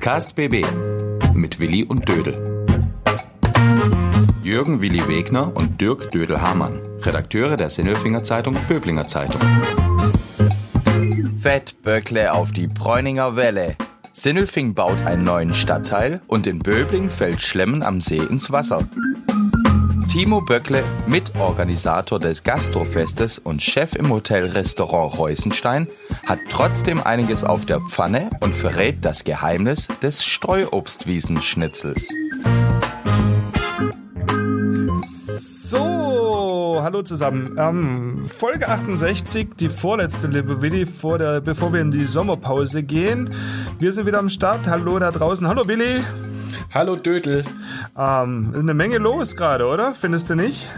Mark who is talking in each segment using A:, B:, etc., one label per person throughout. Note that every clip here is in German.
A: Podcast BB mit Willi und Dödel. Jürgen Willi Wegner und Dirk Dödel-Hamann, Redakteure der Sinnelfinger Zeitung Böblinger Zeitung.
B: Fettböckle auf die Bräuninger Welle. Sinnelfing baut einen neuen Stadtteil und in Böbling fällt Schlemmen am See ins Wasser. Timo Böckle, Mitorganisator des Gastrofestes und Chef im Hotelrestaurant Reusenstein, hat trotzdem einiges auf der Pfanne und verrät das Geheimnis des Streuobstwiesenschnitzels.
C: Hallo zusammen. Ähm, Folge 68, die vorletzte, liebe Willi, vor der, bevor wir in die Sommerpause gehen. Wir sind wieder am Start. Hallo da draußen. Hallo Willi.
D: Hallo Dödel.
C: Ähm, eine Menge los gerade, oder? Findest du nicht?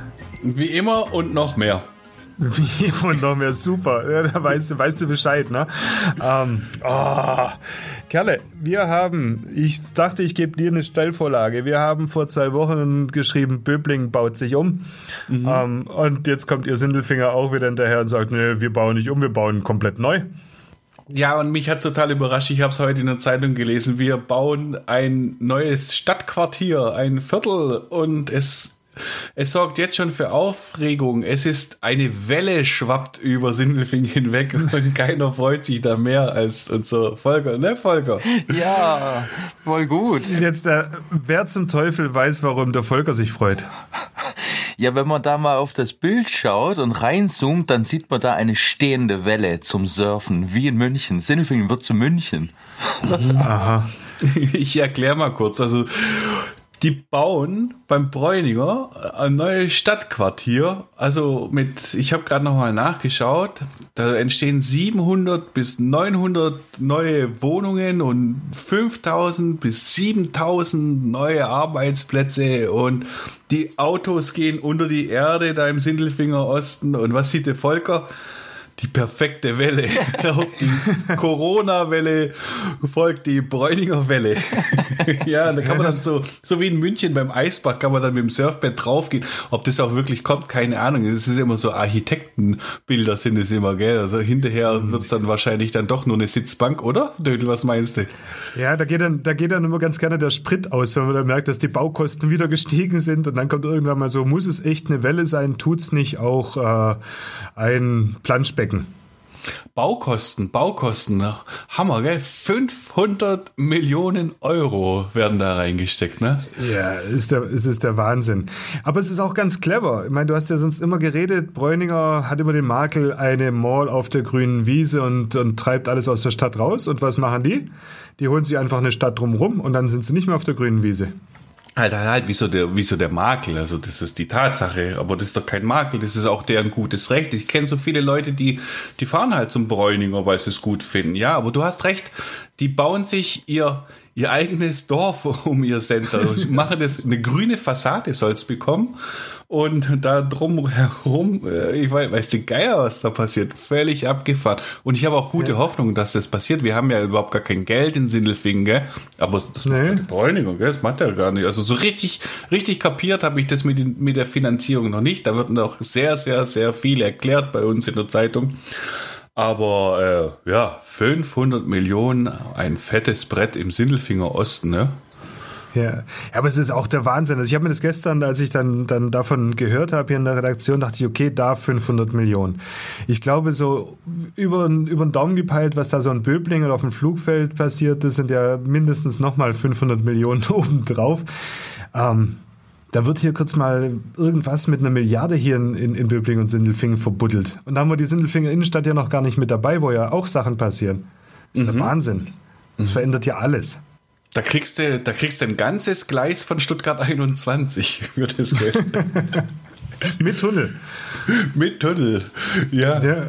D: Wie immer und noch mehr.
C: Wie von noch mehr super. Ja, da weißt du, weißt du Bescheid, ne? Ähm, oh. Kerle, wir haben, ich dachte, ich gebe dir eine Stellvorlage. Wir haben vor zwei Wochen geschrieben, Böbling baut sich um. Mhm. Ähm, und jetzt kommt ihr Sindelfinger auch wieder hinterher und sagt, nee, wir bauen nicht um, wir bauen komplett neu.
D: Ja, und mich hat total überrascht. Ich habe es heute in der Zeitung gelesen. Wir bauen ein neues Stadtquartier, ein Viertel und es es sorgt jetzt schon für Aufregung. Es ist eine Welle schwappt über Sindelfing hinweg und keiner freut sich da mehr als unser Volker, ne Volker?
B: Ja, voll gut.
C: Jetzt, äh, wer zum Teufel weiß, warum der Volker sich freut?
B: Ja, wenn man da mal auf das Bild schaut und reinzoomt, dann sieht man da eine stehende Welle zum Surfen, wie in München. Sindelfingen wird zu München.
D: Aha. Ich erkläre mal kurz. Also die bauen beim Bräuninger ein neues Stadtquartier. Also mit, ich habe gerade nochmal nachgeschaut, da entstehen 700 bis 900 neue Wohnungen und 5000 bis 7000 neue Arbeitsplätze und die Autos gehen unter die Erde da im Sindelfinger Osten. Und was sieht der Volker? Die perfekte Welle. Auf die Corona-Welle folgt die Bräuninger Welle. ja, da kann man dann so, so wie in München beim Eisbach, kann man dann mit dem Surfbett draufgehen. Ob das auch wirklich kommt, keine Ahnung. Es ist immer so Architektenbilder sind es immer, gell? Also hinterher mhm. wird es dann wahrscheinlich dann doch nur eine Sitzbank, oder? Dödel, was meinst du?
C: Ja, da geht dann, da geht dann immer ganz gerne der Sprit aus, wenn man dann merkt, dass die Baukosten wieder gestiegen sind und dann kommt irgendwann mal so, muss es echt eine Welle sein, tut's nicht auch äh, ein Planschbecken?
D: Baukosten, Baukosten, ne? Hammer, gell? 500 Millionen Euro werden da reingesteckt, ne?
C: Ja, ist der, ist, ist der Wahnsinn. Aber es ist auch ganz clever. Ich meine, du hast ja sonst immer geredet, Bräuninger hat immer den Makel, eine Mall auf der grünen Wiese und, und treibt alles aus der Stadt raus. Und was machen die? Die holen sich einfach eine Stadt drumrum und dann sind sie nicht mehr auf der grünen Wiese.
D: Halt, halt, halt, wieso der, wieso der Makel? Also, das ist die Tatsache. Aber das ist doch kein Makel, das ist auch deren gutes Recht. Ich kenne so viele Leute, die, die fahren halt zum Bräuninger, weil sie es gut finden. Ja, aber du hast recht. Die bauen sich ihr, ihr eigenes Dorf um ihr Center. machen das, eine grüne Fassade soll's bekommen und da drum herum, äh, ich weiß, weiß die Geier, was da passiert, völlig abgefahren. Und ich habe auch gute ja. Hoffnung, dass das passiert. Wir haben ja überhaupt gar kein Geld in Sindelfingen, gell? Aber das nee. macht ja die Bräunigung, gell? Das macht ja gar nicht. Also so richtig, richtig kapiert habe ich das mit, mit der Finanzierung noch nicht. Da wird noch sehr, sehr, sehr viel erklärt bei uns in der Zeitung. Aber äh, ja, 500 Millionen, ein fettes Brett im Sindelfinger Osten, ne?
C: Ja. ja, aber es ist auch der Wahnsinn. Also ich habe mir das gestern, als ich dann, dann davon gehört habe hier in der Redaktion, dachte ich, okay, da 500 Millionen. Ich glaube, so über, über den Daumen gepeilt, was da so in Böblingen auf dem Flugfeld passiert ist, sind ja mindestens nochmal 500 Millionen obendrauf. Ähm, da wird hier kurz mal irgendwas mit einer Milliarde hier in, in, in Böblingen und Sindelfingen verbuddelt. Und da haben wir die Sindelfinger Innenstadt ja noch gar nicht mit dabei, wo ja auch Sachen passieren. Das ist mhm. der Wahnsinn. Das mhm. verändert ja alles.
D: Da kriegst du, da kriegst du ein ganzes Gleis von Stuttgart 21 für das Geld.
C: Mit Tunnel.
D: Mit Tunnel, ja. ja äh,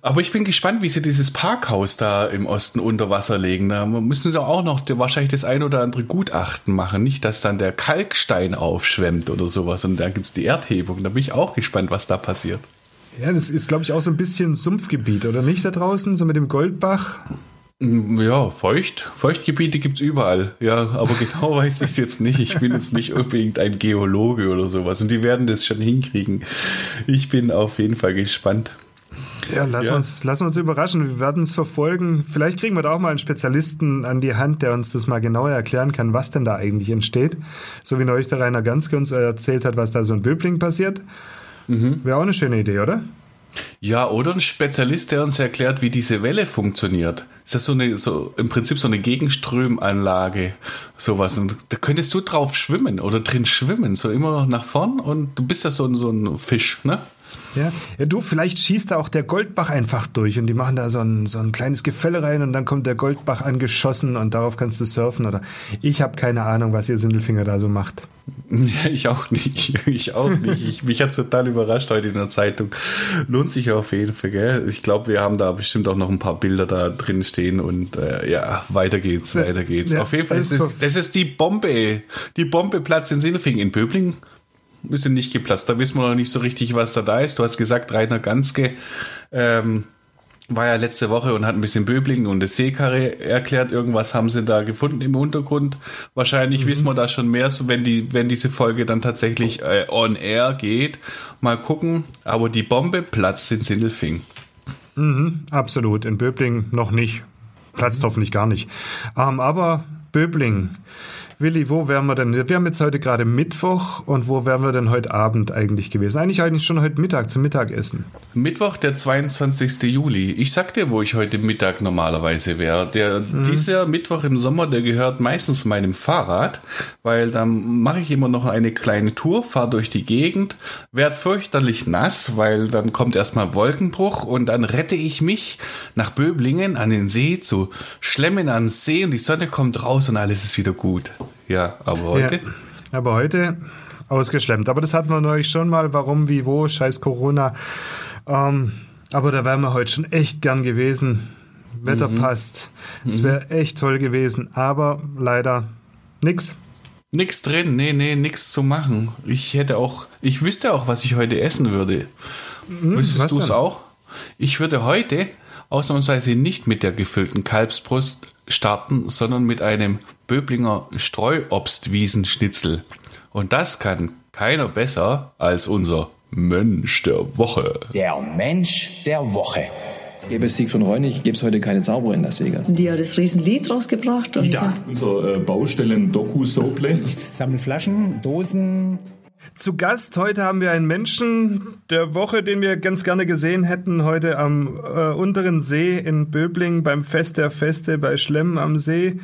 D: Aber ich bin gespannt, wie sie dieses Parkhaus da im Osten unter Wasser legen. Da müssen sie auch noch wahrscheinlich das ein oder andere Gutachten machen. Nicht, dass dann der Kalkstein aufschwemmt oder sowas und da gibt es die Erdhebung. Da bin ich auch gespannt, was da passiert.
C: Ja, das ist, glaube ich, auch so ein bisschen Sumpfgebiet, oder nicht da draußen, so mit dem Goldbach?
D: Ja, Feucht. Feuchtgebiete gibt's überall. Ja, aber genau weiß ich es jetzt nicht. Ich bin jetzt nicht unbedingt ein Geologe oder sowas. Und die werden das schon hinkriegen. Ich bin auf jeden Fall gespannt.
C: Ja, lass, ja. Uns, lass uns überraschen. Wir werden es verfolgen. Vielleicht kriegen wir da auch mal einen Spezialisten an die Hand, der uns das mal genauer erklären kann, was denn da eigentlich entsteht. So wie neulich der Rainer Ganske uns erzählt hat, was da so in Böbling passiert. Mhm. Wäre auch eine schöne Idee, oder?
D: Ja, oder ein Spezialist, der uns erklärt, wie diese Welle funktioniert. Ist das so eine, so im Prinzip so eine Gegenströmanlage, sowas. Und da könntest du drauf schwimmen oder drin schwimmen, so immer nach vorn und du bist ja so, so ein Fisch, ne?
C: Ja. ja, du, vielleicht schießt da auch der Goldbach einfach durch und die machen da so ein, so ein kleines Gefälle rein und dann kommt der Goldbach angeschossen und darauf kannst du surfen oder ich habe keine Ahnung, was ihr Sindelfinger da so macht.
D: Ja, ich auch nicht. Ich auch nicht. Ich, mich hat total überrascht heute in der Zeitung. Lohnt sich auf jeden Fall, gell? Ich glaube, wir haben da bestimmt auch noch ein paar Bilder da drin stehen und äh, ja, weiter geht's, weiter geht's. Ja, auf jeden Fall, das ist, das ist die Bombe. Die Bombe Platz in Sindelfingen. In Böbling ist sie nicht geplatzt. Da wissen wir noch nicht so richtig, was da da ist. Du hast gesagt, Rainer Ganske ähm, war ja letzte Woche und hat ein bisschen Böblingen und das Seekarre erklärt. Irgendwas haben sie da gefunden im Untergrund. Wahrscheinlich mhm. wissen wir da schon mehr, so wenn die, wenn diese Folge dann tatsächlich äh, on air geht. Mal gucken. Aber die Bombe platzt in Sindelfing.
C: Mhm, absolut. In Böbling noch nicht. Platzt hoffentlich gar nicht. Ähm, aber Böbling. Willi, wo wären wir denn? Wir haben jetzt heute gerade Mittwoch und wo wären wir denn heute Abend eigentlich gewesen? Eigentlich eigentlich schon heute Mittag zum Mittagessen.
D: Mittwoch, der 22. Juli. Ich sag dir, wo ich heute Mittag normalerweise wäre. Der mhm. dieser Mittwoch im Sommer, der gehört meistens meinem Fahrrad, weil dann mache ich immer noch eine kleine Tour, fahre durch die Gegend, werd fürchterlich nass, weil dann kommt erstmal Wolkenbruch und dann rette ich mich nach Böblingen an den See zu Schlemmen am See und die Sonne kommt raus und alles ist wieder gut. Ja, aber heute? Ja,
C: aber heute ausgeschlemmt. Aber das hatten wir neulich schon mal. Warum, wie, wo, scheiß Corona. Ähm, aber da wären wir heute schon echt gern gewesen. Wetter mhm. passt. Es mhm. wäre echt toll gewesen. Aber leider nix.
D: Nix drin, nee, nee, nix zu machen. Ich hätte auch, ich wüsste auch, was ich heute essen würde. Mhm, Wüsstest du es auch? Ich würde heute ausnahmsweise nicht mit der gefüllten Kalbsbrust starten, sondern mit einem Böblinger Streuobstwiesenschnitzel. Und das kann keiner besser als unser Mensch der Woche.
B: Der Mensch der Woche.
E: Gäbe es Sieg von Reunig, gäbe es heute keine Zauberer in Las Vegas.
F: Die hat das Riesenlied rausgebracht.
G: Und ja, unser äh, Baustellen-Doku-Sople.
H: Ich sammle Flaschen, Dosen,
C: zu Gast heute haben wir einen Menschen der Woche, den wir ganz gerne gesehen hätten, heute am äh, unteren See in Böbling beim Fest der Feste bei Schlemm am See.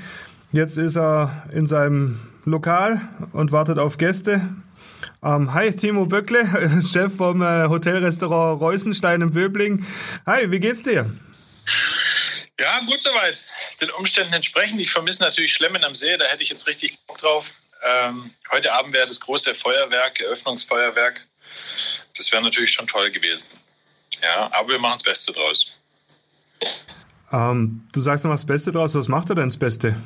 C: Jetzt ist er in seinem Lokal und wartet auf Gäste. Ähm, hi, Timo Böckle, Chef vom äh, Hotelrestaurant Reusenstein in Böbling. Hi, wie geht's dir?
I: Ja, gut soweit. Den Umständen entsprechend. Ich vermisse natürlich Schlemmen am See, da hätte ich jetzt richtig Bock drauf. Ähm, heute Abend wäre das große Feuerwerk, Eröffnungsfeuerwerk. Das wäre natürlich schon toll gewesen. Ja, aber wir machen das Beste draus.
C: Ähm, du sagst noch was Beste draus. Was macht er denn das Beste?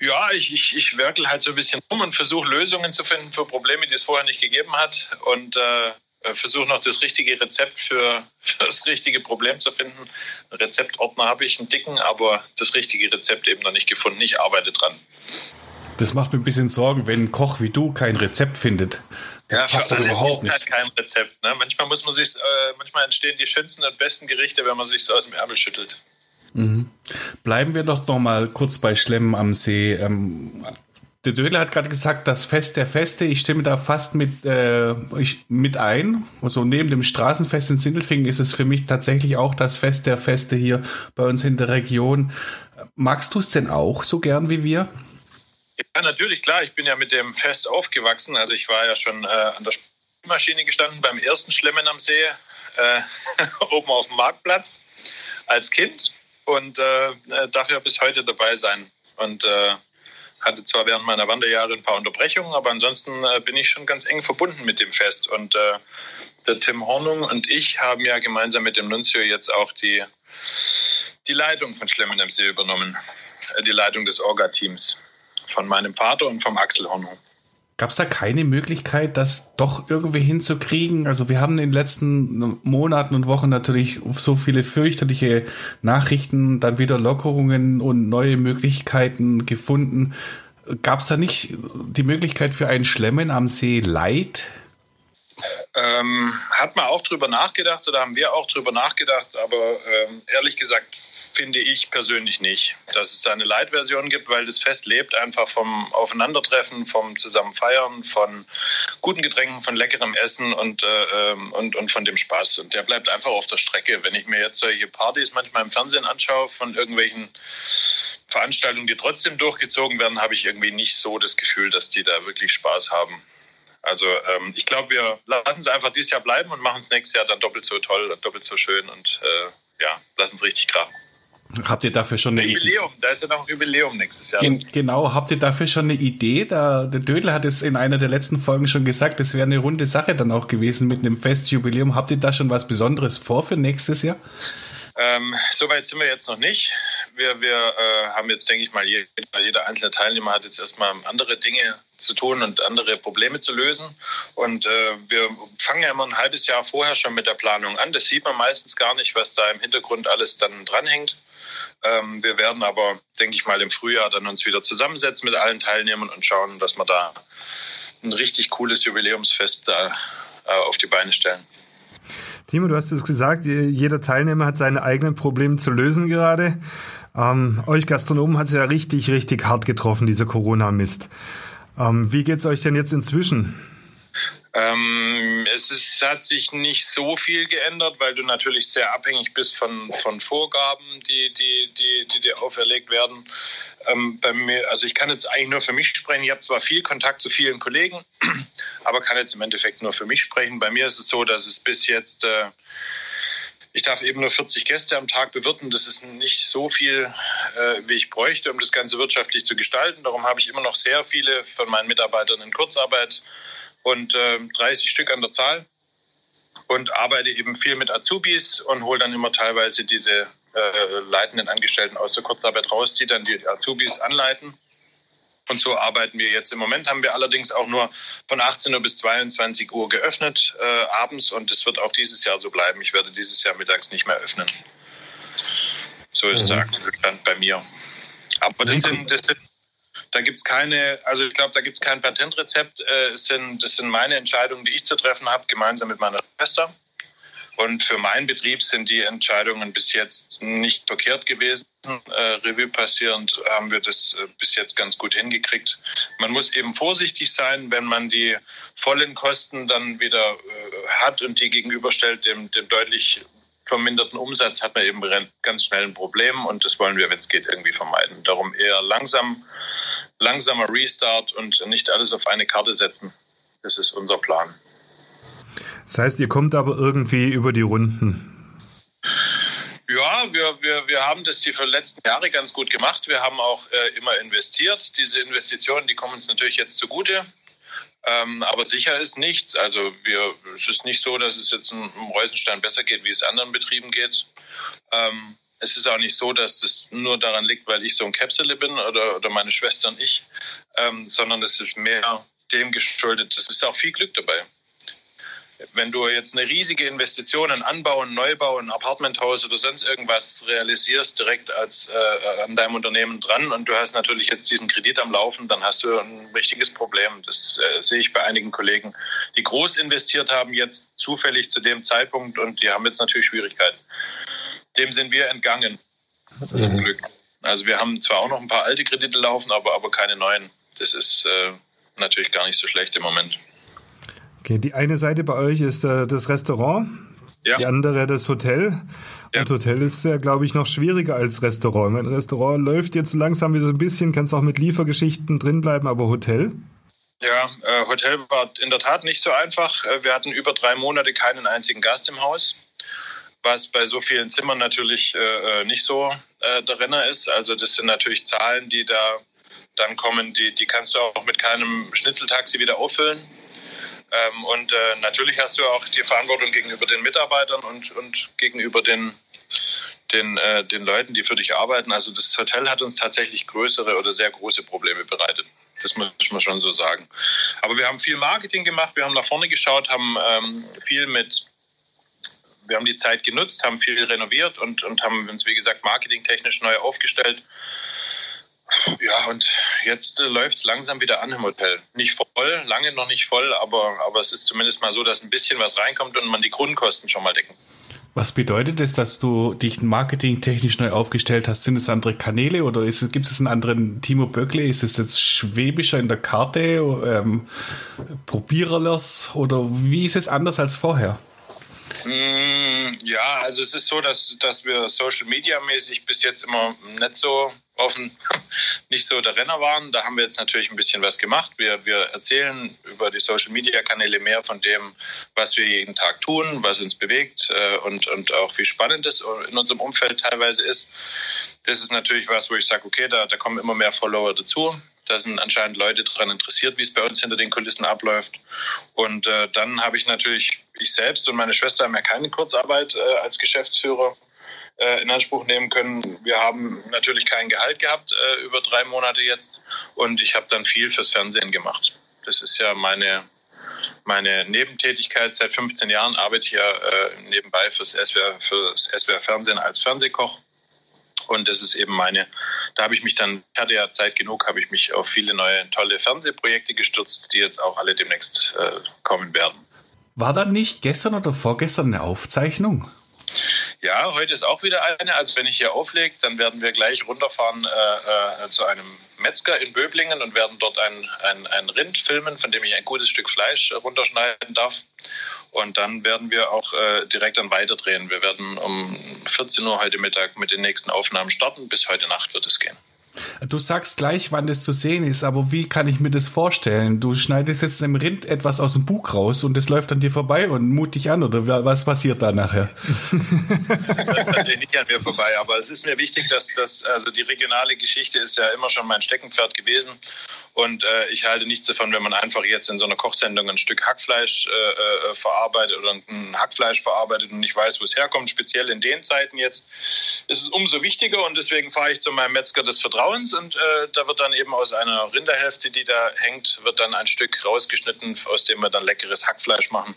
I: Ja, ich, ich, ich werkel halt so ein bisschen rum und versuche Lösungen zu finden für Probleme, die es vorher nicht gegeben hat. Und äh, versuche noch das richtige Rezept für, für, das richtige Problem zu finden. Rezeptordner habe ich, einen dicken, aber das richtige Rezept eben noch nicht gefunden. Ich arbeite dran.
D: Das macht mir ein bisschen Sorgen, wenn ein Koch wie du kein Rezept findet. Das
I: ja, passt doch überhaupt nicht. Halt kein Rezept. Ne? Manchmal muss man sich, äh, manchmal entstehen die schönsten und besten Gerichte, wenn man sich so aus dem Ärmel schüttelt.
D: Mhm. Bleiben wir doch noch mal kurz bei Schlemmen am See. Ähm, der Dödler hat gerade gesagt, das Fest der Feste, ich stimme da fast mit, äh, ich, mit ein. Also neben dem Straßenfest in Sindelfingen ist es für mich tatsächlich auch das Fest der Feste hier bei uns in der Region. Magst du es denn auch so gern wie wir?
I: Ja, natürlich, klar. Ich bin ja mit dem Fest aufgewachsen. Also ich war ja schon äh, an der Spielmaschine gestanden beim ersten Schlemmen am See, äh, oben auf dem Marktplatz als Kind und äh, darf ja bis heute dabei sein. Und äh, hatte zwar während meiner Wanderjahre ein paar Unterbrechungen, aber ansonsten äh, bin ich schon ganz eng verbunden mit dem Fest. Und äh, der Tim Hornung und ich haben ja gemeinsam mit dem Nunzio jetzt auch die, die Leitung von Schlemmen am See übernommen, die Leitung des Orga-Teams von meinem Vater und vom Axel Hornung.
D: Gab es da keine Möglichkeit, das doch irgendwie hinzukriegen? Also wir haben in den letzten Monaten und Wochen natürlich so viele fürchterliche Nachrichten, dann wieder Lockerungen und neue Möglichkeiten gefunden. Gab es da nicht die Möglichkeit für ein Schlemmen am See Light?
I: Ähm, hat man auch drüber nachgedacht oder haben wir auch drüber nachgedacht, aber ähm, ehrlich gesagt finde ich persönlich nicht, dass es eine Light-Version gibt, weil das Fest lebt einfach vom Aufeinandertreffen, vom Zusammenfeiern, von guten Getränken, von leckerem Essen und, äh, ähm, und, und von dem Spaß. Und der bleibt einfach auf der Strecke. Wenn ich mir jetzt solche Partys manchmal im Fernsehen anschaue von irgendwelchen Veranstaltungen, die trotzdem durchgezogen werden, habe ich irgendwie nicht so das Gefühl, dass die da wirklich Spaß haben. Also ähm, ich glaube, wir lassen es einfach dieses Jahr bleiben und machen es nächstes Jahr dann doppelt so toll und doppelt so schön und äh, ja, lassen es richtig krachen.
D: Habt ihr dafür schon eine
I: Jubiläum,
D: Idee?
I: da ist ja noch ein Jubiläum nächstes Jahr.
D: Gen genau, habt ihr dafür schon eine Idee? Da, der Dödel hat es in einer der letzten Folgen schon gesagt, das wäre eine runde Sache dann auch gewesen mit einem Festjubiläum. Habt ihr da schon was Besonderes vor für nächstes Jahr?
I: Ähm, Soweit sind wir jetzt noch nicht. Wir, wir äh, haben jetzt, denke ich mal, jeder, jeder einzelne Teilnehmer hat jetzt erstmal andere Dinge zu tun und andere Probleme zu lösen. Und äh, wir fangen ja immer ein halbes Jahr vorher schon mit der Planung an. Das sieht man meistens gar nicht, was da im Hintergrund alles dann dranhängt. Ähm, wir werden aber, denke ich mal, im Frühjahr dann uns wieder zusammensetzen mit allen Teilnehmern und schauen, dass wir da ein richtig cooles Jubiläumsfest da äh, auf die Beine stellen.
C: Timo, du hast es gesagt, jeder Teilnehmer hat seine eigenen Probleme zu lösen gerade. Ähm, euch Gastronomen hat es ja richtig, richtig hart getroffen, dieser Corona-Mist. Ähm, wie geht es euch denn jetzt inzwischen?
I: Ähm, es ist, hat sich nicht so viel geändert, weil du natürlich sehr abhängig bist von, von Vorgaben, die, die, die, die dir auferlegt werden. Ähm, bei mir, also ich kann jetzt eigentlich nur für mich sprechen. Ich habe zwar viel Kontakt zu vielen Kollegen, aber kann jetzt im Endeffekt nur für mich sprechen. Bei mir ist es so, dass es bis jetzt äh, ich darf eben nur 40 Gäste am Tag bewirten. Das ist nicht so viel, äh, wie ich bräuchte, um das Ganze wirtschaftlich zu gestalten. Darum habe ich immer noch sehr viele von meinen Mitarbeitern in Kurzarbeit und äh, 30 Stück an der Zahl und arbeite eben viel mit Azubis und hole dann immer teilweise diese äh, leitenden Angestellten aus der Kurzarbeit raus, die dann die Azubis anleiten. Und so arbeiten wir jetzt. Im Moment haben wir allerdings auch nur von 18 Uhr bis 22 Uhr geöffnet äh, abends und es wird auch dieses Jahr so bleiben. Ich werde dieses Jahr mittags nicht mehr öffnen. So ist mhm. der aktuelle Stand bei mir. Aber das sind, das sind da gibt es keine, also ich glaube, da gibt es kein Patentrezept. Äh, es sind, das sind meine Entscheidungen, die ich zu treffen habe, gemeinsam mit meiner Schwester. Und für meinen Betrieb sind die Entscheidungen bis jetzt nicht verkehrt gewesen. Äh, Revue passierend haben wir das äh, bis jetzt ganz gut hingekriegt. Man muss eben vorsichtig sein, wenn man die vollen Kosten dann wieder äh, hat und die gegenüberstellt dem, dem deutlich verminderten Umsatz, hat man eben ganz schnell ein Problem und das wollen wir, wenn es geht, irgendwie vermeiden. Darum eher langsam langsamer Restart und nicht alles auf eine Karte setzen. Das ist unser Plan.
C: Das heißt, ihr kommt aber irgendwie über die Runden.
I: Ja, wir, wir, wir haben das die letzten Jahre ganz gut gemacht. Wir haben auch äh, immer investiert. Diese Investitionen, die kommen uns natürlich jetzt zugute. Ähm, aber sicher ist nichts. Also wir, es ist nicht so, dass es jetzt im Reusenstein besser geht, wie es anderen Betrieben geht. Ähm, es ist auch nicht so, dass es nur daran liegt, weil ich so ein Käpsele bin oder, oder meine Schwester und ich, ähm, sondern es ist mehr dem geschuldet. Es ist auch viel Glück dabei. Wenn du jetzt eine riesige Investition in Anbau, und Neubau, ein Apartmenthaus oder sonst irgendwas realisierst, direkt als, äh, an deinem Unternehmen dran und du hast natürlich jetzt diesen Kredit am Laufen, dann hast du ein richtiges Problem. Das äh, sehe ich bei einigen Kollegen, die groß investiert haben, jetzt zufällig zu dem Zeitpunkt und die haben jetzt natürlich Schwierigkeiten dem sind wir entgangen. Mhm. Zum Glück. Also wir haben zwar auch noch ein paar alte Kredite laufen, aber, aber keine neuen. Das ist äh, natürlich gar nicht so schlecht im Moment.
C: Okay, die eine Seite bei euch ist äh, das Restaurant, ja. die andere das Hotel. Ja. Und Hotel ist ja, glaube ich, noch schwieriger als Restaurant. Mein Restaurant läuft jetzt langsam wieder so ein bisschen, kannst auch mit Liefergeschichten drinbleiben, aber Hotel?
I: Ja, äh, Hotel war in der Tat nicht so einfach. Äh, wir hatten über drei Monate keinen einzigen Gast im Haus was bei so vielen Zimmern natürlich äh, äh, nicht so äh, Renner ist. Also das sind natürlich Zahlen, die da dann kommen, die, die kannst du auch mit keinem Schnitzeltaxi wieder auffüllen. Ähm, und äh, natürlich hast du auch die Verantwortung gegenüber den Mitarbeitern und, und gegenüber den, den, äh, den Leuten, die für dich arbeiten. Also das Hotel hat uns tatsächlich größere oder sehr große Probleme bereitet. Das muss man schon so sagen. Aber wir haben viel Marketing gemacht, wir haben nach vorne geschaut, haben ähm, viel mit wir haben die Zeit genutzt, haben viel renoviert und, und haben uns, wie gesagt, marketingtechnisch neu aufgestellt. Ja, und jetzt äh, läuft es langsam wieder an im Hotel. Nicht voll, lange noch nicht voll, aber, aber es ist zumindest mal so, dass ein bisschen was reinkommt und man die Grundkosten schon mal decken.
D: Was bedeutet es, dass du dich marketingtechnisch neu aufgestellt hast? Sind es andere Kanäle oder gibt es einen anderen Timo Böckle? Ist es jetzt schwäbischer in der Karte, ähm, probiererlers oder wie ist es anders als vorher?
I: Ja, also es ist so, dass, dass wir Social Media mäßig bis jetzt immer nicht so offen nicht so der Renner waren. Da haben wir jetzt natürlich ein bisschen was gemacht. Wir, wir erzählen über die Social-Media-Kanäle mehr von dem, was wir jeden Tag tun, was uns bewegt äh, und, und auch wie spannend es in unserem Umfeld teilweise ist. Das ist natürlich was, wo ich sage, okay, da, da kommen immer mehr Follower dazu. Da sind anscheinend Leute daran interessiert, wie es bei uns hinter den Kulissen abläuft. Und äh, dann habe ich natürlich, ich selbst und meine Schwester haben ja keine Kurzarbeit äh, als Geschäftsführer äh, in Anspruch nehmen können. Wir haben natürlich kein Gehalt gehabt äh, über drei Monate jetzt und ich habe dann viel fürs Fernsehen gemacht. Das ist ja meine, meine Nebentätigkeit. Seit 15 Jahren arbeite ich ja äh, nebenbei fürs SWR, fürs SWR Fernsehen als Fernsehkoch. Und das ist eben meine, da habe ich mich dann, hatte ja Zeit genug, habe ich mich auf viele neue tolle Fernsehprojekte gestürzt, die jetzt auch alle demnächst äh, kommen werden.
D: War da nicht gestern oder vorgestern eine Aufzeichnung?
I: Ja, heute ist auch wieder eine. Also wenn ich hier auflege, dann werden wir gleich runterfahren äh, äh, zu einem Metzger in Böblingen und werden dort ein, ein, ein Rind filmen, von dem ich ein gutes Stück Fleisch runterschneiden darf. Und dann werden wir auch äh, direkt dann weiterdrehen. Wir werden um 14 Uhr heute Mittag mit den nächsten Aufnahmen starten. Bis heute Nacht wird es gehen.
D: Du sagst gleich, wann das zu sehen ist, aber wie kann ich mir das vorstellen? Du schneidest jetzt einem Rind etwas aus dem Bug raus und es läuft an dir vorbei und mut dich an oder was passiert da nachher?
I: das läuft nicht an mir vorbei, aber es ist mir wichtig, dass das, also die regionale Geschichte ist ja immer schon mein Steckenpferd gewesen und äh, ich halte nichts davon, wenn man einfach jetzt in so einer Kochsendung ein Stück Hackfleisch äh, äh, verarbeitet oder ein Hackfleisch verarbeitet und ich weiß, wo es herkommt. Speziell in den Zeiten jetzt ist es umso wichtiger und deswegen fahre ich zu meinem Metzger des Vertrauens und äh, da wird dann eben aus einer Rinderhälfte, die da hängt, wird dann ein Stück rausgeschnitten, aus dem wir dann leckeres Hackfleisch machen,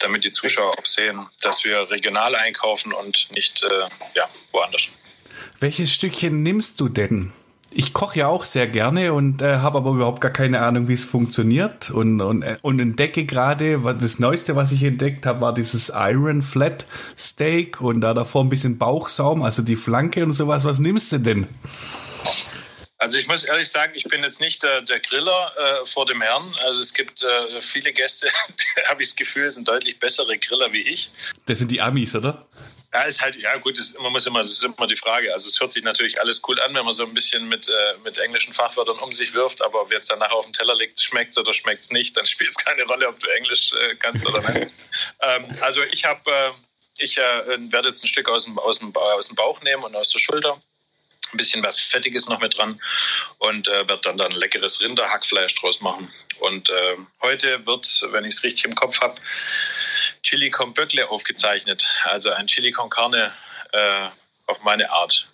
I: damit die Zuschauer auch sehen, dass wir regional einkaufen und nicht äh, ja, woanders.
D: Welches Stückchen nimmst du denn? Ich koche ja auch sehr gerne und äh, habe aber überhaupt gar keine Ahnung, wie es funktioniert und, und, äh, und entdecke gerade, das Neueste, was ich entdeckt habe, war dieses Iron Flat Steak und da davor ein bisschen Bauchsaum, also die Flanke und sowas. Was nimmst du denn?
I: Also ich muss ehrlich sagen, ich bin jetzt nicht der, der Griller äh, vor dem Herrn. Also es gibt äh, viele Gäste, habe ich das Gefühl, sind deutlich bessere Griller wie ich.
D: Das sind die Amis, oder?
I: Ja, ist halt, ja gut, das, man muss immer, das ist immer die Frage. Also es hört sich natürlich alles cool an, wenn man so ein bisschen mit, äh, mit englischen Fachwörtern um sich wirft, aber ob jetzt dann nachher auf dem Teller liegt, schmeckt es oder schmeckt es nicht, dann spielt es keine Rolle, ob du Englisch äh, kannst oder nicht. ähm, also ich habe, äh, ich äh, werde jetzt ein Stück aus dem, aus, dem, aus dem Bauch nehmen und aus der Schulter. Ein bisschen was Fettiges noch mit dran und äh, werde dann, dann leckeres Rinderhackfleisch draus machen. Und äh, heute wird, wenn ich es richtig im Kopf habe, Chili con Böckle aufgezeichnet. Also ein Chili con Carne äh, auf meine Art.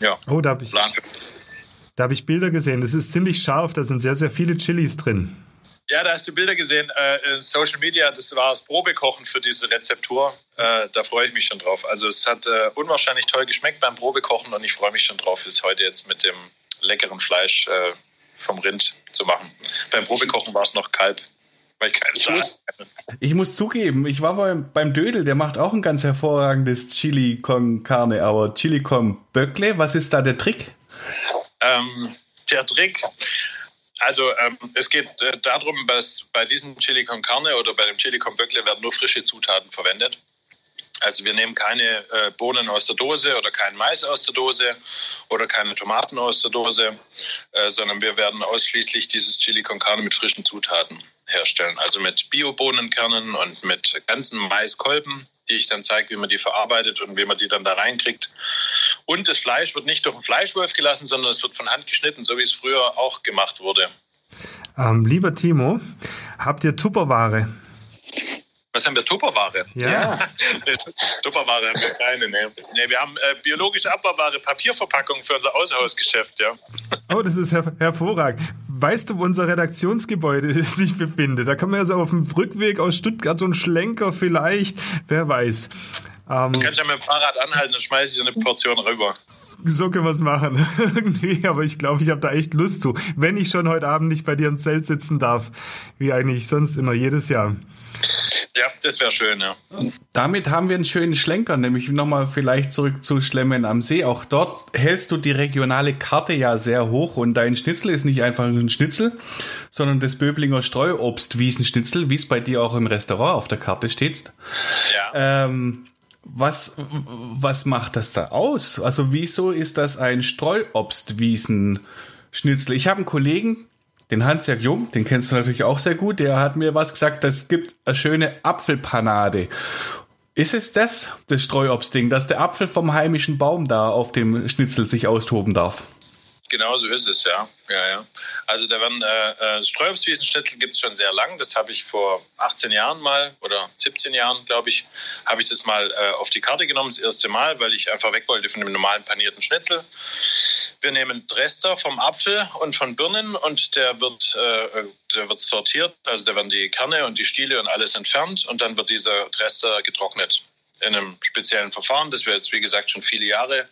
C: Ja. Oh, da habe ich, hab ich Bilder gesehen. Das ist ziemlich scharf, da sind sehr, sehr viele Chilis drin.
I: Ja, da hast du Bilder gesehen. Äh, Social Media, das war das Probekochen für diese Rezeptur. Äh, da freue ich mich schon drauf. Also es hat äh, unwahrscheinlich toll geschmeckt beim Probekochen und ich freue mich schon drauf, es heute jetzt mit dem leckeren Fleisch äh, vom Rind zu machen. Beim Probekochen war es noch Kalb weil ich keine ich muss,
D: ich muss zugeben, ich war beim, beim Dödel, der macht auch ein ganz hervorragendes Chili con Carne, aber Chili con Böckle, was ist da der Trick?
I: Ähm, der Trick, also ähm, es geht äh, darum, dass bei diesem Chili con Carne oder bei dem Chili con Böckle werden nur frische Zutaten verwendet. Also wir nehmen keine äh, Bohnen aus der Dose oder keinen Mais aus der Dose oder keine Tomaten aus der Dose, äh, sondern wir werden ausschließlich dieses Chili con Carne mit frischen Zutaten herstellen. Also mit Bio-Bohnenkernen und mit ganzen Maiskolben, die ich dann zeige, wie man die verarbeitet und wie man die dann da reinkriegt. Und das Fleisch wird nicht durch einen Fleischwolf gelassen, sondern es wird von Hand geschnitten, so wie es früher auch gemacht wurde.
C: Ähm, lieber Timo, habt ihr Tupperware?
I: Was haben wir? Tupperware?
C: Ja. ja.
I: Tupperware haben wir keine. Nee. nee wir haben äh, biologische Abbauware, Papierverpackung für unser Außenhausgeschäft, ja.
C: Oh, das ist her hervorragend. Weißt du, wo unser Redaktionsgebäude sich befindet? Da kann man ja so auf dem Rückweg aus Stuttgart so einen Schlenker vielleicht, wer weiß.
I: Ähm, du kannst ja mit dem Fahrrad anhalten, dann schmeiße ich eine Portion rüber.
C: so können wir es machen. Irgendwie, aber ich glaube, ich habe da echt Lust zu. Wenn ich schon heute Abend nicht bei dir im Zelt sitzen darf, wie eigentlich sonst immer jedes Jahr.
I: Ja, das wäre schön, ja.
D: Damit haben wir einen schönen Schlenker, nämlich nochmal vielleicht zurück zu Schlemmen am See. Auch dort hältst du die regionale Karte ja sehr hoch und dein Schnitzel ist nicht einfach ein Schnitzel, sondern das Böblinger Streuobstwiesenschnitzel, wie es bei dir auch im Restaurant auf der Karte steht. Ja. Ähm, was, was macht das da aus? Also wieso ist das ein Streuobstwiesenschnitzel? Ich habe einen Kollegen, den Hans-Jörg Jung, den kennst du natürlich auch sehr gut, der hat mir was gesagt, es gibt eine schöne Apfelpanade. Ist es das, das Streuobstding, dass der Apfel vom heimischen Baum da auf dem Schnitzel sich austoben darf?
I: Genau so ist es, ja. ja, ja. Also da werden äh, äh Streuobstwiesenschnitzel gibt es schon sehr lang. Das habe ich vor 18 Jahren mal oder 17 Jahren, glaube ich, habe ich das mal äh, auf die Karte genommen, das erste Mal, weil ich einfach weg wollte von dem normalen panierten Schnitzel. Wir nehmen Dresder vom Apfel und von Birnen und der wird, äh, der wird sortiert. Also da werden die Kerne und die Stiele und alles entfernt und dann wird dieser Dresder getrocknet in einem speziellen Verfahren, das wir jetzt, wie gesagt, schon viele Jahre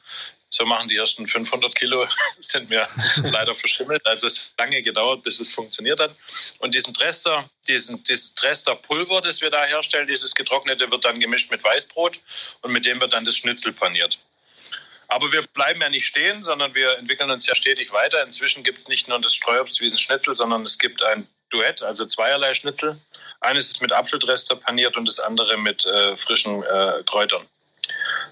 I: so machen. Die ersten 500 Kilo sind mir leider verschimmelt. Also es hat lange gedauert, bis es funktioniert hat. Und diesen Dresser, diesen, dieses Dresser-Pulver, das wir da herstellen, dieses getrocknete, wird dann gemischt mit Weißbrot und mit dem wird dann das Schnitzel paniert. Aber wir bleiben ja nicht stehen, sondern wir entwickeln uns ja stetig weiter. Inzwischen gibt es nicht nur das Streuobstwiesen Schnitzel, sondern es gibt ein Duett, also zweierlei Schnitzel. Eines ist mit Apfeldrester paniert und das andere mit äh, frischen äh, Kräutern.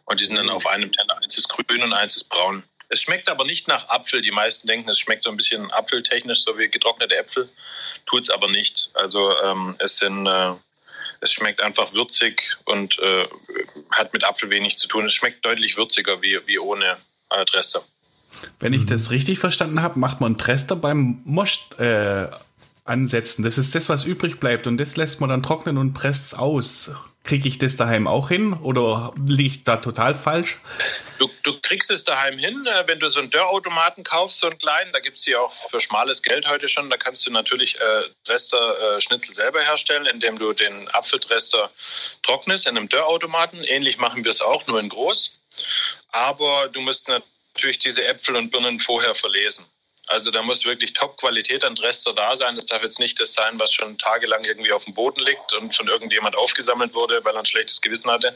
I: Und die sind dann auf einem Teller. Eins ist grün und eins ist braun. Es schmeckt aber nicht nach Apfel. Die meisten denken, es schmeckt so ein bisschen apfeltechnisch, so wie getrocknete Äpfel. Tut es aber nicht. Also ähm, es sind äh, es schmeckt einfach würzig und äh, hat mit Apfel wenig zu tun. Es schmeckt deutlich würziger wie, wie ohne äh, Trester.
D: Wenn ich das richtig verstanden habe, macht man Trester beim Most äh, ansetzen. Das ist das, was übrig bleibt und das lässt man dann trocknen und presst es aus. Kriege ich das daheim auch hin oder liegt da total falsch?
I: Du, du, kriegst es daheim hin, äh, wenn du so einen Dörrautomaten kaufst, so einen kleinen, da gibt es die auch für schmales Geld heute schon. Da kannst du natürlich äh, Dresster-Schnitzel äh, selber herstellen, indem du den Apfeldrester trocknest in einem Dörrautomaten. Ähnlich machen wir es auch, nur in groß. Aber du musst natürlich diese Äpfel und Birnen vorher verlesen. Also da muss wirklich Top-Qualität an Dresser da sein. Das darf jetzt nicht das sein, was schon tagelang irgendwie auf dem Boden liegt und von irgendjemand aufgesammelt wurde, weil er ein schlechtes Gewissen hatte.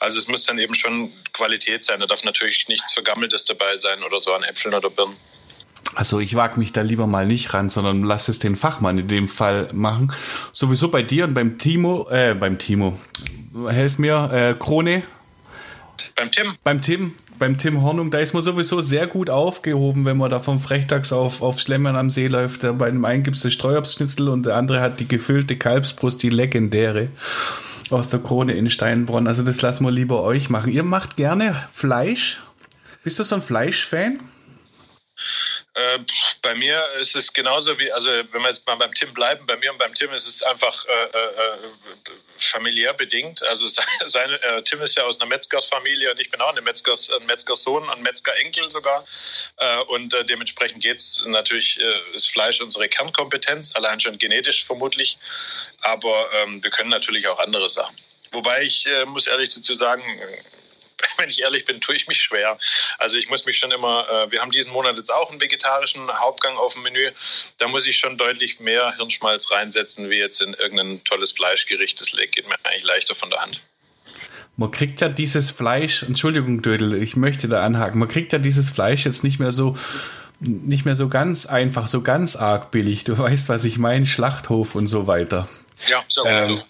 I: Also es muss dann eben schon Qualität sein. Da darf natürlich nichts Vergammeltes dabei sein oder so an Äpfeln oder Birnen.
D: Also ich wage mich da lieber mal nicht ran, sondern lass es den Fachmann in dem Fall machen. Sowieso bei dir und beim Timo, äh, beim Timo, helf mir, äh, Krone.
I: Beim Tim.
D: Beim Tim, beim Tim Hornung, da ist man sowieso sehr gut aufgehoben, wenn man da vom Frechtags auf, auf Schlemmern am See läuft. Bei dem einen gibt es das Streuobstschnitzel und der andere hat die gefüllte Kalbsbrust, die legendäre aus der Krone in Steinbronn. Also das lassen wir lieber euch machen. Ihr macht gerne Fleisch. Bist du so ein Fleischfan?
I: Äh, bei mir ist es genauso wie, also wenn wir jetzt mal beim Tim bleiben, bei mir und beim Tim ist es einfach äh, äh, äh familiär bedingt. Also seine, äh, Tim ist ja aus einer Metzgersfamilie und ich bin auch eine Metzgers, ein Metzgersohn und Metzgerenkel sogar. Äh, und dementsprechend geht es natürlich, ist Fleisch unsere Kernkompetenz, allein schon genetisch vermutlich. Aber ähm, wir können natürlich auch andere Sachen. Wobei ich muss ehrlich dazu sagen, wenn ich ehrlich bin, tue ich mich schwer. Also ich muss mich schon immer, äh, wir haben diesen Monat jetzt auch einen vegetarischen Hauptgang auf dem Menü. Da muss ich schon deutlich mehr Hirnschmalz reinsetzen, wie jetzt in irgendein tolles Fleischgericht. Das geht mir eigentlich leichter von der Hand.
D: Man kriegt ja dieses Fleisch, Entschuldigung, Dödel, ich möchte da anhaken, man kriegt ja dieses Fleisch jetzt nicht mehr so nicht mehr so ganz einfach, so ganz arg billig. Du weißt, was ich meine, Schlachthof und so weiter.
I: Ja, so. Ähm, so.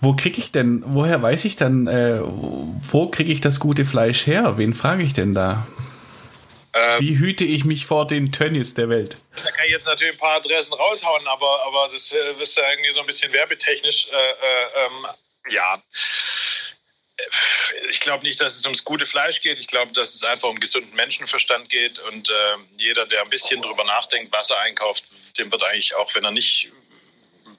D: Wo kriege ich denn, woher weiß ich dann, äh, wo kriege ich das gute Fleisch her? Wen frage ich denn da? Ähm, Wie hüte ich mich vor den Tönnies der Welt?
I: Da kann ich jetzt natürlich ein paar Adressen raushauen, aber, aber das äh, ist ja irgendwie so ein bisschen werbetechnisch. Äh, äh ähm, ja. Ich glaube nicht, dass es ums gute Fleisch geht. Ich glaube, dass es einfach um gesunden Menschenverstand geht. Und äh, jeder, der ein bisschen drüber nachdenkt, was er einkauft, dem wird eigentlich, auch wenn er nicht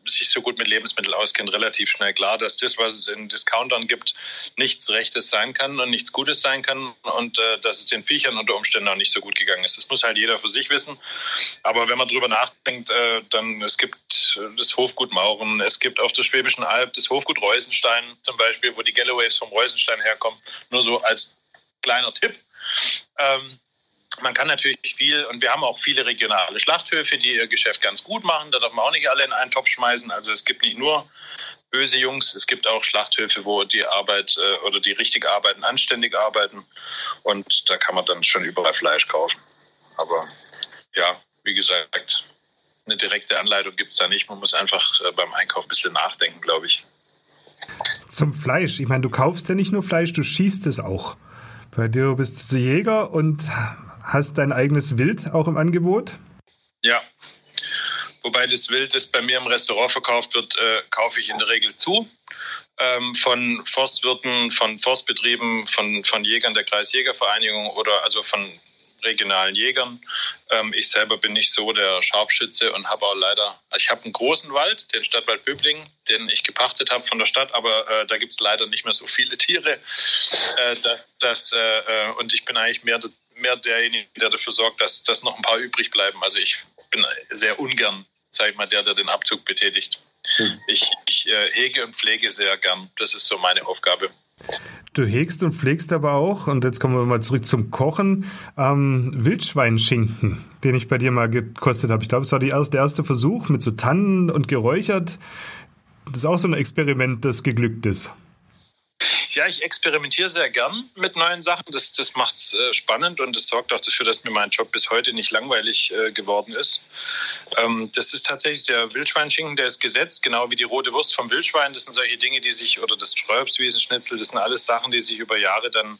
I: sich so gut mit Lebensmitteln auskennt, relativ schnell klar, dass das, was es in Discountern gibt, nichts Rechtes sein kann und nichts Gutes sein kann und äh, dass es den Viechern unter Umständen auch nicht so gut gegangen ist. Das muss halt jeder für sich wissen. Aber wenn man drüber nachdenkt, äh, dann es gibt das Hofgut Mauren, es gibt auf der Schwäbischen Alb das Hofgut Reusenstein zum Beispiel, wo die Galloways vom Reusenstein herkommen. Nur so als kleiner Tipp. Ähm, man kann natürlich viel, und wir haben auch viele regionale Schlachthöfe, die ihr Geschäft ganz gut machen. Da darf man auch nicht alle in einen Topf schmeißen. Also es gibt nicht nur böse Jungs, es gibt auch Schlachthöfe, wo die Arbeit äh, oder die richtig arbeiten, anständig arbeiten. Und da kann man dann schon überall Fleisch kaufen. Aber ja, wie gesagt, eine direkte Anleitung gibt es da nicht. Man muss einfach äh, beim Einkauf ein bisschen nachdenken, glaube ich.
C: Zum Fleisch. Ich meine, du kaufst ja nicht nur Fleisch, du schießt es auch. Bei dir bist du Jäger und hast dein eigenes Wild auch im Angebot?
I: Ja. Wobei das Wild, das bei mir im Restaurant verkauft wird, äh, kaufe ich in der Regel zu. Ähm, von Forstwirten, von Forstbetrieben, von, von Jägern der Kreisjägervereinigung oder also von regionalen Jägern. Ähm, ich selber bin nicht so der Scharfschütze und habe auch leider, also ich habe einen großen Wald, den Stadtwald Böblingen, den ich gepachtet habe von der Stadt, aber äh, da gibt es leider nicht mehr so viele Tiere. Äh, dass, dass, äh, äh und ich bin eigentlich mehr, mehr derjenige, der dafür sorgt, dass, dass noch ein paar übrig bleiben. Also ich bin sehr ungern, sag ich mal, der, der den Abzug betätigt. Hm. Ich, ich äh, hege und pflege sehr gern. Das ist so meine Aufgabe.
C: Du hegst und pflegst aber auch, und jetzt kommen wir mal zurück zum Kochen, ähm, Wildschweinschinken, den ich bei dir mal gekostet habe. Ich glaube, es war erste, der erste Versuch mit so Tannen und geräuchert. Das ist auch so ein Experiment, das geglückt ist.
I: Ja, ich experimentiere sehr gern mit neuen Sachen. Das, das macht es äh, spannend und das sorgt auch dafür, dass mir mein Job bis heute nicht langweilig äh, geworden ist. Ähm, das ist tatsächlich der Wildschweinschinken, der ist gesetzt, genau wie die rote Wurst vom Wildschwein. Das sind solche Dinge, die sich, oder das Ströbswiesenschnitzel, das sind alles Sachen, die sich über Jahre dann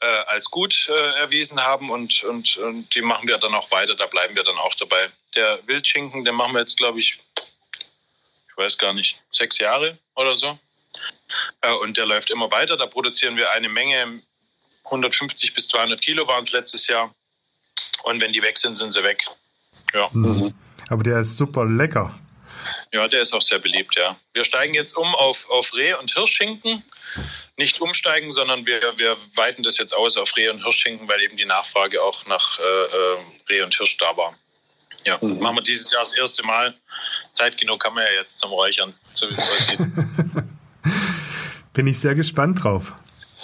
I: äh, als gut äh, erwiesen haben und, und, und die machen wir dann auch weiter. Da bleiben wir dann auch dabei. Der Wildschinken, den machen wir jetzt, glaube ich, ich weiß gar nicht, sechs Jahre oder so. Äh, und der läuft immer weiter. Da produzieren wir eine Menge, 150 bis 200 Kilo waren es letztes Jahr. Und wenn die weg sind, sind sie weg. Ja.
C: Mhm. Aber der ist super lecker.
I: Ja, der ist auch sehr beliebt, ja. Wir steigen jetzt um auf, auf Reh- und Hirschschinken. Nicht umsteigen, sondern wir, wir weiten das jetzt aus auf Reh- und Hirschschinken, weil eben die Nachfrage auch nach äh, äh Reh und Hirsch da war. Ja, mhm. machen wir dieses Jahr das erste Mal. Zeit genug haben wir ja jetzt zum Räuchern, so wie es aussieht.
C: Bin ich sehr gespannt drauf.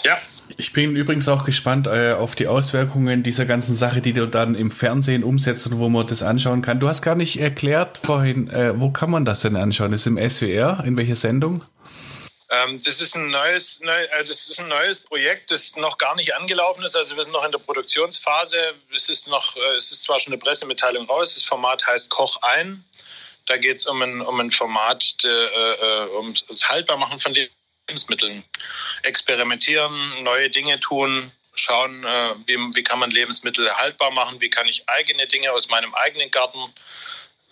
D: Ja. Ich bin übrigens auch gespannt äh, auf die Auswirkungen dieser ganzen Sache, die du dann im Fernsehen umsetzt und wo man das anschauen kann. Du hast gar nicht erklärt vorhin, äh, wo kann man das denn anschauen? Ist es im SWR? In welcher Sendung?
I: Ähm, das, ist ein neues, neu, äh, das ist ein neues Projekt, das noch gar nicht angelaufen ist. Also wir sind noch in der Produktionsphase. Es ist, noch, äh, es ist zwar schon eine Pressemitteilung raus. Das Format heißt Koch ein. Da geht es um ein, um ein Format, der, äh, äh um das Haltbarmachen von dem Lebensmitteln experimentieren, neue Dinge tun, schauen, äh, wie, wie kann man Lebensmittel haltbar machen, wie kann ich eigene Dinge aus meinem eigenen Garten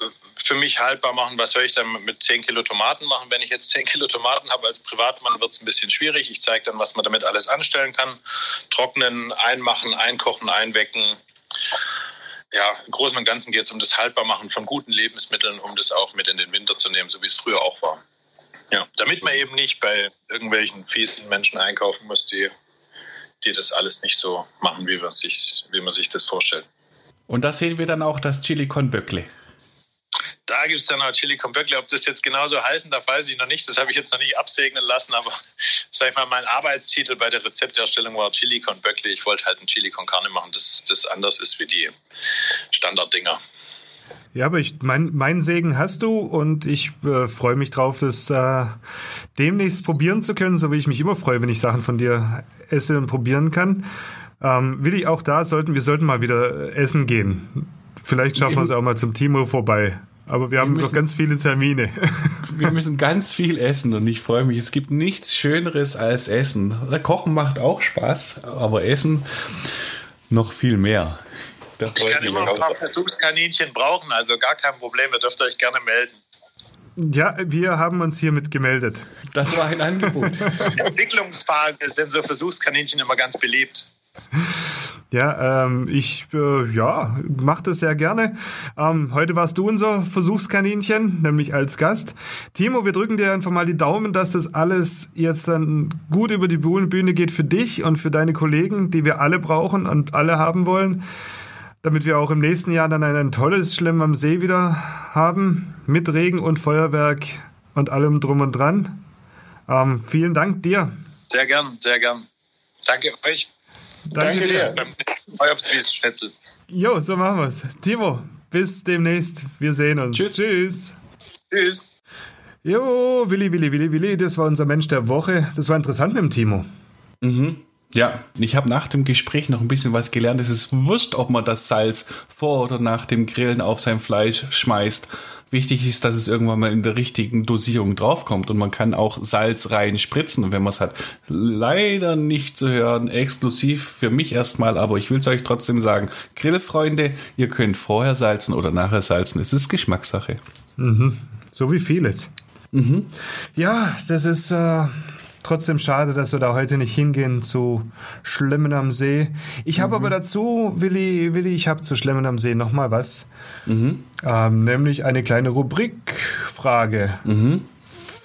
I: äh, für mich haltbar machen. Was soll ich dann mit 10 Kilo Tomaten machen? Wenn ich jetzt 10 Kilo Tomaten habe als Privatmann, wird es ein bisschen schwierig. Ich zeige dann, was man damit alles anstellen kann. Trocknen, einmachen, einkochen, einwecken. Ja, im Großen und Ganzen geht es um das Haltbarmachen von guten Lebensmitteln, um das auch mit in den Winter zu nehmen, so wie es früher auch war. Ja, damit man eben nicht bei irgendwelchen fiesen Menschen einkaufen muss, die, die das alles nicht so machen, wie man sich, wie man sich das vorstellt.
D: Und da sehen wir dann auch das Chili con Böckle.
I: Da gibt es dann auch Chili con Böckle. Ob das jetzt genauso heißen darf, weiß ich noch nicht. Das habe ich jetzt noch nicht absegnen lassen. Aber sag ich mal, mein Arbeitstitel bei der Rezepterstellung war Chili con Böckle. Ich wollte halt ein Chili con Carne machen, das, das anders ist wie die Standarddinger.
C: Ja, aber ich, mein, mein Segen hast du und ich äh, freue mich drauf, das äh, demnächst probieren zu können, so wie ich mich immer freue, wenn ich Sachen von dir esse und probieren kann. Ähm, Willi, auch da sollten wir sollten mal wieder essen gehen. Vielleicht schaffen wir es auch mal zum Timo vorbei. Aber wir, wir haben müssen, noch ganz viele Termine.
D: wir müssen ganz viel essen und ich freue mich. Es gibt nichts Schöneres als Essen. Kochen macht auch Spaß, aber Essen noch viel mehr.
I: Ich kann immer ein paar Versuchskaninchen brauchen, also gar kein Problem, ihr dürft euch gerne melden.
C: Ja, wir haben uns hiermit gemeldet.
D: Das war ein Angebot.
I: In der Entwicklungsphase sind so Versuchskaninchen immer ganz beliebt.
C: Ja, ähm, ich äh, ja, mache das sehr gerne. Ähm, heute warst du unser Versuchskaninchen, nämlich als Gast. Timo, wir drücken dir einfach mal die Daumen, dass das alles jetzt dann gut über die Bühne geht für dich und für deine Kollegen, die wir alle brauchen und alle haben wollen damit wir auch im nächsten Jahr dann ein, ein tolles Schlemm am See wieder haben, mit Regen und Feuerwerk und allem drum und dran. Ähm, vielen Dank dir.
I: Sehr gern, sehr gern. Danke euch.
C: Danke,
I: Danke
C: dir.
I: Beim Euerbswiesenschnitzel.
C: Jo, so machen wir's. Timo, bis demnächst. Wir sehen uns.
D: Tschüss.
C: Tschüss.
I: Tschüss.
C: Jo, Willi, Willi, Willi, Willi, das war unser Mensch der Woche. Das war interessant mit dem Timo.
D: Ja, ich habe nach dem Gespräch noch ein bisschen was gelernt. Es ist wurscht, ob man das Salz vor oder nach dem Grillen auf sein Fleisch schmeißt. Wichtig ist, dass es irgendwann mal in der richtigen Dosierung draufkommt und man kann auch Salz rein spritzen, wenn man es hat. Leider nicht zu hören, exklusiv für mich erstmal, aber ich will es euch trotzdem sagen. Grillfreunde, ihr könnt vorher salzen oder nachher salzen. Es ist Geschmackssache.
C: So wie vieles. Ja, das ist äh, trotzdem schade, dass wir da heute nicht hingehen zu Schlemmen am See. Ich habe aber dazu, Willi, Willi, ich habe zu Schlemmen am See nochmal was. Ähm, nämlich eine kleine Rubrikfrage.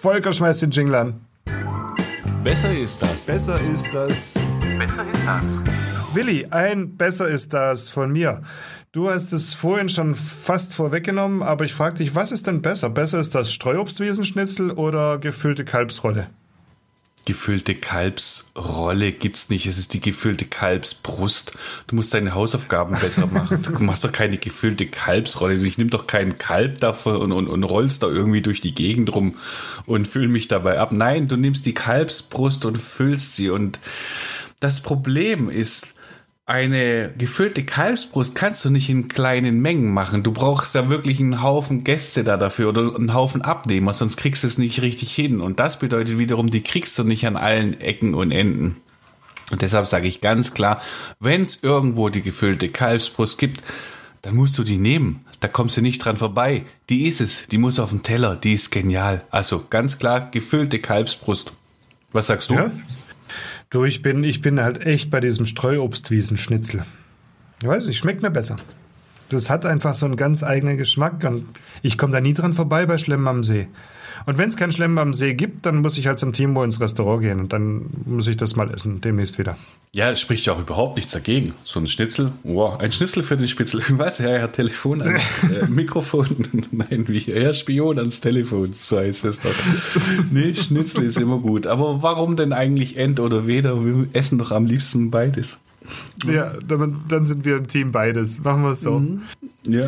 C: Volker schmeißt den Jingle an.
D: Besser ist das.
C: Besser ist das.
D: Besser ist das.
C: Willi, ein Besser ist das von mir. Du hast es vorhin schon fast vorweggenommen, aber ich frage dich, was ist denn besser? Besser ist das Streuobstwiesenschnitzel oder gefüllte Kalbsrolle?
D: Gefüllte Kalbsrolle gibt's nicht. Es ist die gefüllte Kalbsbrust. Du musst deine Hausaufgaben besser machen. Du machst doch keine gefüllte Kalbsrolle. Ich nimm doch keinen Kalb davon und, und, und rollst da irgendwie durch die Gegend rum und füll mich dabei ab. Nein, du nimmst die Kalbsbrust und füllst sie. Und das Problem ist, eine gefüllte Kalbsbrust kannst du nicht in kleinen Mengen machen. Du brauchst da wirklich einen Haufen Gäste da dafür oder einen Haufen Abnehmer, sonst kriegst du es nicht richtig hin. Und das bedeutet wiederum, die kriegst du nicht an allen Ecken und Enden. Und deshalb sage ich ganz klar, wenn es irgendwo die gefüllte Kalbsbrust gibt, dann musst du die nehmen. Da kommst du nicht dran vorbei. Die ist es. Die muss auf den Teller. Die ist genial. Also ganz klar, gefüllte Kalbsbrust. Was sagst du?
C: Ja? Du, ich bin, ich bin halt echt bei diesem Streuobstwiesenschnitzel. Ich weiß nicht, schmeckt mir besser. Das hat einfach so einen ganz eigenen Geschmack und ich komme da nie dran vorbei bei Schlemmen am See. Und wenn es kein Schlemmen am See gibt, dann muss ich halt zum Timo ins Restaurant gehen und dann muss ich das mal essen, demnächst wieder.
D: Ja, es spricht ja auch überhaupt nichts dagegen. So ein Schnitzel, wow, ein Schnitzel für den Spitzel. Was? Er hat Telefon ans äh, Mikrofon. Nein, wie? Er Spion ans Telefon. So heißt es doch. Nee, Schnitzel ist immer gut. Aber warum denn eigentlich End oder Weder? Wir essen doch am liebsten beides.
C: Ja, dann, dann sind wir im Team beides. Machen wir es so.
D: Ja.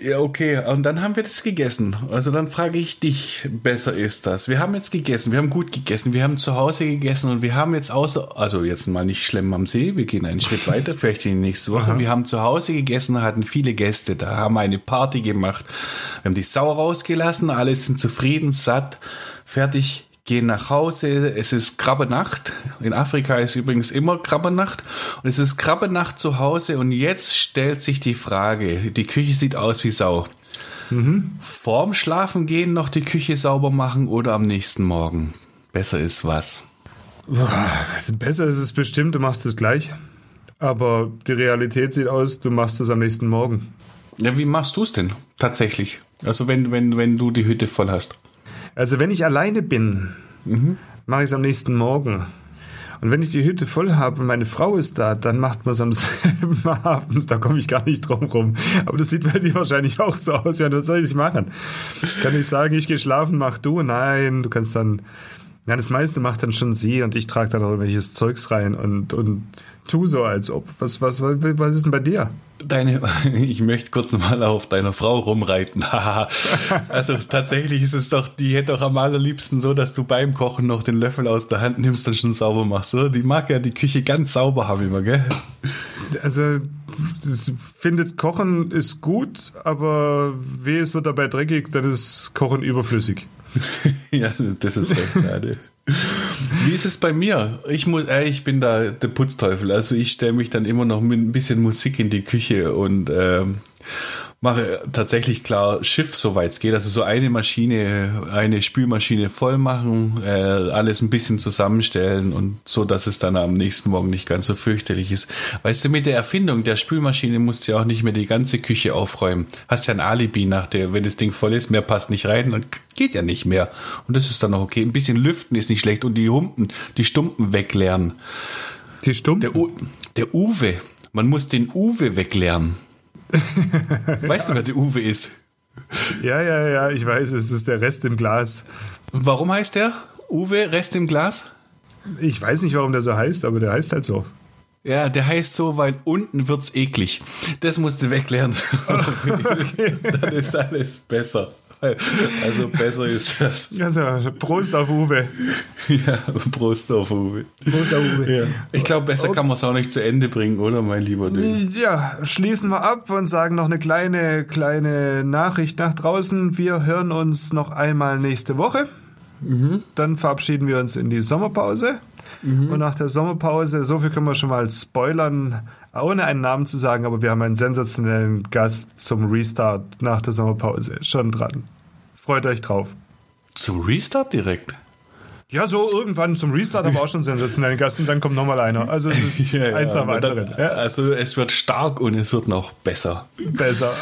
D: Ja, okay. Und dann haben wir das gegessen. Also dann frage ich dich, besser ist das. Wir haben jetzt gegessen, wir haben gut gegessen, wir haben zu Hause gegessen und wir haben jetzt außer, also jetzt mal nicht schlimm am See, wir gehen einen Schritt weiter, vielleicht in die nächste Woche. Wir haben zu Hause gegessen, hatten viele Gäste da, haben eine Party gemacht. Wir haben die Sau rausgelassen, alle sind zufrieden, satt, fertig, gehen nach Hause. Es ist Krabbenacht. In Afrika ist übrigens immer Krabbenacht. Und es ist Krabbenacht zu Hause. Und jetzt stellt sich die Frage, die Küche sieht aus wie Sau. Vorm Schlafen gehen noch die Küche sauber machen oder am nächsten Morgen? Besser ist was.
C: Besser ist es bestimmt, du machst es gleich. Aber die Realität sieht aus, du machst es am nächsten Morgen.
D: Ja, wie machst du es denn tatsächlich? Also wenn, wenn, wenn du die Hütte voll hast.
C: Also wenn ich alleine bin, mache ich es am nächsten Morgen. Und wenn ich die Hütte voll habe und meine Frau ist da, dann macht man es am selben Abend. Da komme ich gar nicht drum rum. Aber das sieht bei dir wahrscheinlich auch so aus. Was soll ich machen? Kann ich sagen, ich gehe schlafen, mach du? Nein, du kannst dann. Ja, das meiste macht dann schon sie und ich trage dann auch irgendwelches Zeugs rein und, und tu so, als ob. Was, was, was, was ist denn bei dir?
D: Deine, ich möchte kurz mal auf deiner Frau rumreiten. also tatsächlich ist es doch, die hätte doch am allerliebsten so, dass du beim Kochen noch den Löffel aus der Hand nimmst und schon sauber machst. Oder? Die mag ja die Küche ganz sauber haben immer, gell?
C: Also, findet Kochen ist gut, aber weh, es wird dabei dreckig, dann ist Kochen überflüssig.
D: ja, das ist recht schade. Wie ist es bei mir? Ich muss, äh, ich bin da der Putzteufel. Also ich stelle mich dann immer noch mit ein bisschen Musik in die Küche und ähm, mache tatsächlich klar Schiff, soweit es geht. Also so eine Maschine, eine Spülmaschine voll machen, äh, alles ein bisschen zusammenstellen und so, dass es dann am nächsten Morgen nicht ganz so fürchterlich ist. Weißt du, mit der Erfindung der Spülmaschine musst du ja auch nicht mehr die ganze Küche aufräumen. Hast ja ein Alibi nach der, wenn das Ding voll ist, mehr passt nicht rein, dann geht ja nicht mehr. Und das ist dann auch okay. Ein bisschen lüften ist nicht schlecht und die Humpen, die Stumpen weglernen.
C: Die Stumpen?
D: Der, U der Uwe. Man muss den Uwe weglernen. Weißt du, wer der Uwe ist?
C: Ja, ja, ja, ich weiß, es ist der Rest im Glas.
D: Warum heißt der? Uwe, Rest im Glas?
C: Ich weiß nicht, warum der so heißt, aber der heißt halt so.
D: Ja, der heißt so, weil unten wird's eklig. Das musst du weglernen. okay. Dann ist alles besser. Also besser ist das.
C: Also, Prost auf Uwe.
D: Ja, Prost auf Uwe.
C: Prost auf Uwe.
D: Ja. Ich glaube, besser kann man es auch nicht zu Ende bringen, oder, mein lieber Ding?
C: Ja, schließen wir ab und sagen noch eine kleine, kleine Nachricht nach draußen. Wir hören uns noch einmal nächste Woche. Mhm. Dann verabschieden wir uns in die Sommerpause. Mhm. Und nach der Sommerpause, so viel können wir schon mal spoilern, ohne einen Namen zu sagen, aber wir haben einen sensationellen Gast zum Restart nach der Sommerpause. Schon dran. Freut euch drauf.
D: Zum Restart direkt?
C: Ja, so irgendwann zum Restart haben wir auch schon einen sensationellen Gast und dann kommt nochmal einer. Also es ist ja, eins nach weiteren.
D: Ja. Also es wird stark und es wird noch besser.
C: Besser.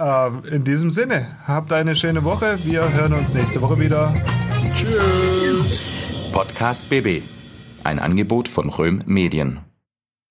C: Ähm, in diesem Sinne, habt eine schöne Woche. Wir hören uns nächste Woche wieder.
D: Tschüss.
A: Podcast BB. Ein Angebot von Röhm Medien.